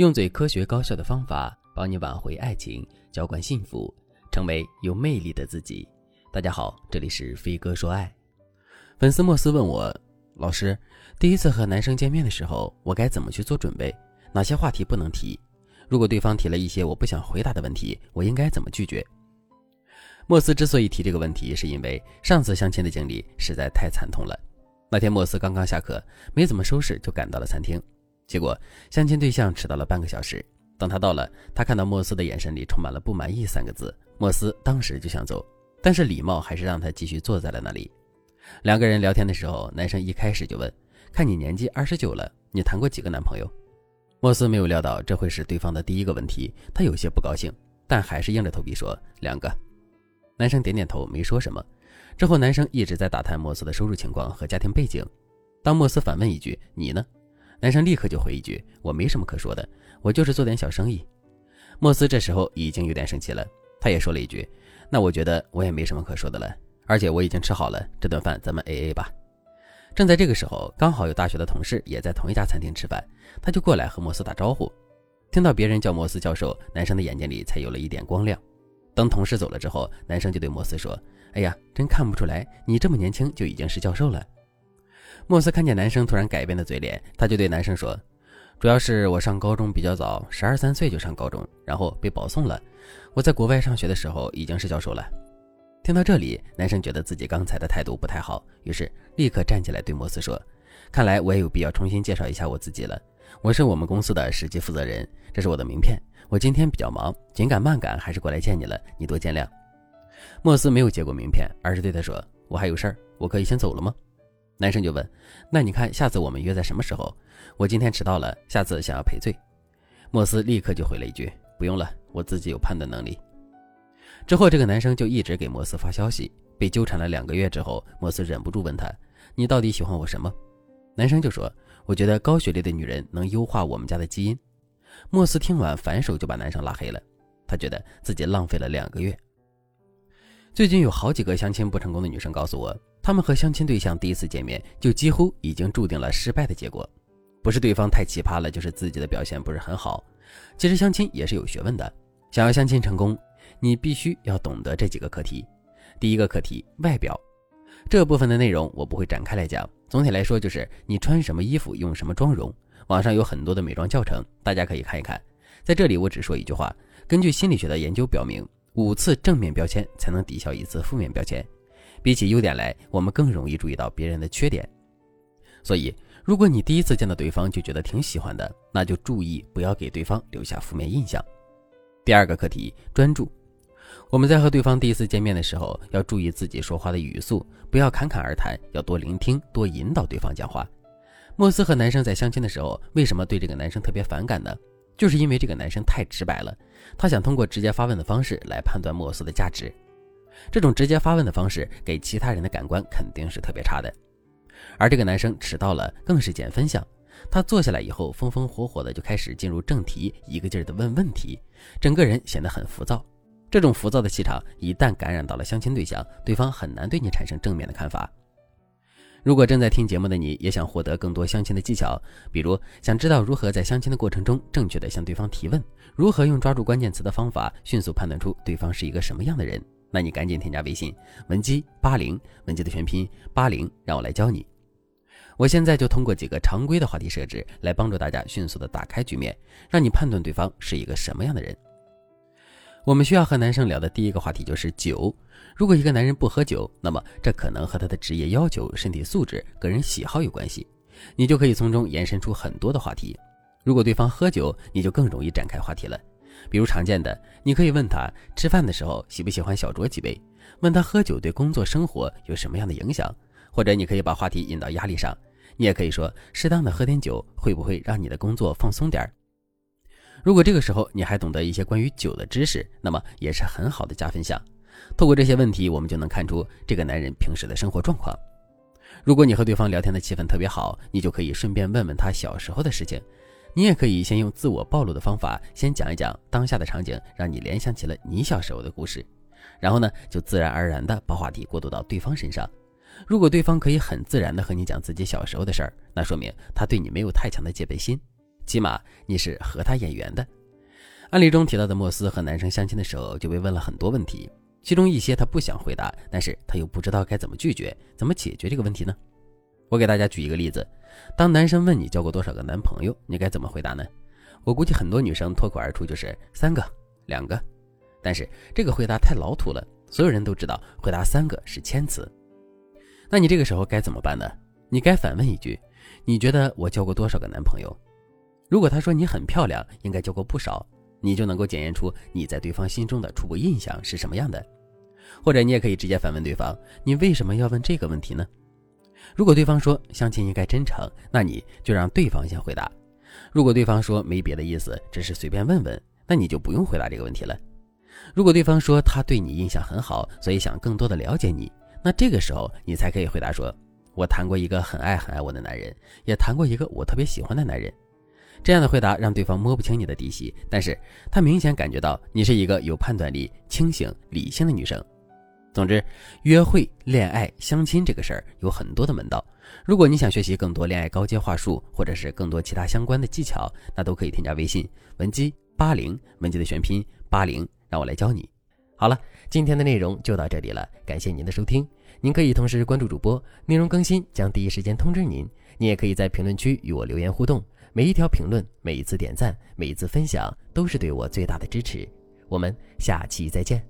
用最科学高效的方法帮你挽回爱情，浇灌幸福，成为有魅力的自己。大家好，这里是飞哥说爱。粉丝莫斯问我，老师，第一次和男生见面的时候，我该怎么去做准备？哪些话题不能提？如果对方提了一些我不想回答的问题，我应该怎么拒绝？莫斯之所以提这个问题，是因为上次相亲的经历实在太惨痛了。那天莫斯刚刚下课，没怎么收拾就赶到了餐厅。结果，相亲对象迟到了半个小时。等他到了，他看到莫斯的眼神里充满了不满意三个字。莫斯当时就想走，但是礼貌还是让他继续坐在了那里。两个人聊天的时候，男生一开始就问：“看你年纪二十九了，你谈过几个男朋友？”莫斯没有料到这会是对方的第一个问题，他有些不高兴，但还是硬着头皮说：“两个。”男生点点头，没说什么。之后，男生一直在打探莫斯的收入情况和家庭背景。当莫斯反问一句：“你呢？”男生立刻就回一句：“我没什么可说的，我就是做点小生意。”莫斯这时候已经有点生气了，他也说了一句：“那我觉得我也没什么可说的了，而且我已经吃好了，这顿饭咱们 A A 吧。”正在这个时候，刚好有大学的同事也在同一家餐厅吃饭，他就过来和莫斯打招呼。听到别人叫莫斯教授，男生的眼睛里才有了一点光亮。等同事走了之后，男生就对莫斯说：“哎呀，真看不出来，你这么年轻就已经是教授了。”莫斯看见男生突然改变的嘴脸，他就对男生说：“主要是我上高中比较早，十二三岁就上高中，然后被保送了。我在国外上学的时候已经是教授了。”听到这里，男生觉得自己刚才的态度不太好，于是立刻站起来对莫斯说：“看来我也有必要重新介绍一下我自己了。我是我们公司的实际负责人，这是我的名片。我今天比较忙，紧赶慢赶，还是过来见你了，你多见谅。”莫斯没有接过名片，而是对他说：“我还有事儿，我可以先走了吗？”男生就问：“那你看下次我们约在什么时候？我今天迟到了，下次想要赔罪。”莫斯立刻就回了一句：“不用了，我自己有判断能力。”之后，这个男生就一直给莫斯发消息。被纠缠了两个月之后，莫斯忍不住问他：“你到底喜欢我什么？”男生就说：“我觉得高学历的女人能优化我们家的基因。”莫斯听完，反手就把男生拉黑了。他觉得自己浪费了两个月。最近有好几个相亲不成功的女生告诉我。他们和相亲对象第一次见面，就几乎已经注定了失败的结果，不是对方太奇葩了，就是自己的表现不是很好。其实相亲也是有学问的，想要相亲成功，你必须要懂得这几个课题。第一个课题，外表，这部分的内容我不会展开来讲。总体来说，就是你穿什么衣服，用什么妆容。网上有很多的美妆教程，大家可以看一看。在这里，我只说一句话：根据心理学的研究表明，五次正面标签才能抵消一次负面标签。比起优点来，我们更容易注意到别人的缺点。所以，如果你第一次见到对方就觉得挺喜欢的，那就注意不要给对方留下负面印象。第二个课题，专注。我们在和对方第一次见面的时候，要注意自己说话的语速，不要侃侃而谈，要多聆听，多引导对方讲话。莫斯和男生在相亲的时候，为什么对这个男生特别反感呢？就是因为这个男生太直白了，他想通过直接发问的方式来判断莫斯的价值。这种直接发问的方式给其他人的感官肯定是特别差的，而这个男生迟到了更是减分项。他坐下来以后，风风火火的就开始进入正题，一个劲儿的问问题，整个人显得很浮躁。这种浮躁的气场一旦感染到了相亲对象，对方很难对你产生正面的看法。如果正在听节目的你也想获得更多相亲的技巧，比如想知道如何在相亲的过程中正确的向对方提问，如何用抓住关键词的方法迅速判断出对方是一个什么样的人。那你赶紧添加微信文姬八零，文姬的全拼八零，让我来教你。我现在就通过几个常规的话题设置来帮助大家迅速的打开局面，让你判断对方是一个什么样的人。我们需要和男生聊的第一个话题就是酒。如果一个男人不喝酒，那么这可能和他的职业要求、身体素质、个人喜好有关系。你就可以从中延伸出很多的话题。如果对方喝酒，你就更容易展开话题了。比如常见的，你可以问他吃饭的时候喜不喜欢小酌几杯，问他喝酒对工作生活有什么样的影响，或者你可以把话题引到压力上，你也可以说适当的喝点酒会不会让你的工作放松点儿。如果这个时候你还懂得一些关于酒的知识，那么也是很好的加分项。透过这些问题，我们就能看出这个男人平时的生活状况。如果你和对方聊天的气氛特别好，你就可以顺便问问他小时候的事情。你也可以先用自我暴露的方法，先讲一讲当下的场景，让你联想起了你小时候的故事，然后呢，就自然而然的把话题过渡到对方身上。如果对方可以很自然的和你讲自己小时候的事儿，那说明他对你没有太强的戒备心。起码你是和他眼缘的。案例中提到的莫斯和男生相亲的时候就被问了很多问题，其中一些他不想回答，但是他又不知道该怎么拒绝，怎么解决这个问题呢？我给大家举一个例子：当男生问你交过多少个男朋友，你该怎么回答呢？我估计很多女生脱口而出就是三个、两个，但是这个回答太老土了，所有人都知道回答三个是谦词。那你这个时候该怎么办呢？你该反问一句：你觉得我交过多少个男朋友？如果他说你很漂亮，应该交过不少，你就能够检验出你在对方心中的初步印象是什么样的。或者你也可以直接反问对方：你为什么要问这个问题呢？如果对方说相亲应该真诚，那你就让对方先回答。如果对方说没别的意思，只是随便问问，那你就不用回答这个问题了。如果对方说他对你印象很好，所以想更多的了解你，那这个时候你才可以回答说：“我谈过一个很爱很爱我的男人，也谈过一个我特别喜欢的男人。”这样的回答让对方摸不清你的底细，但是他明显感觉到你是一个有判断力、清醒、理性的女生。总之，约会、恋爱、相亲这个事儿有很多的门道。如果你想学习更多恋爱高阶话术，或者是更多其他相关的技巧，那都可以添加微信文姬八零，文姬的全拼八零，让我来教你。好了，今天的内容就到这里了，感谢您的收听。您可以同时关注主播，内容更新将第一时间通知您。您也可以在评论区与我留言互动，每一条评论、每一次点赞、每一次分享，都是对我最大的支持。我们下期再见。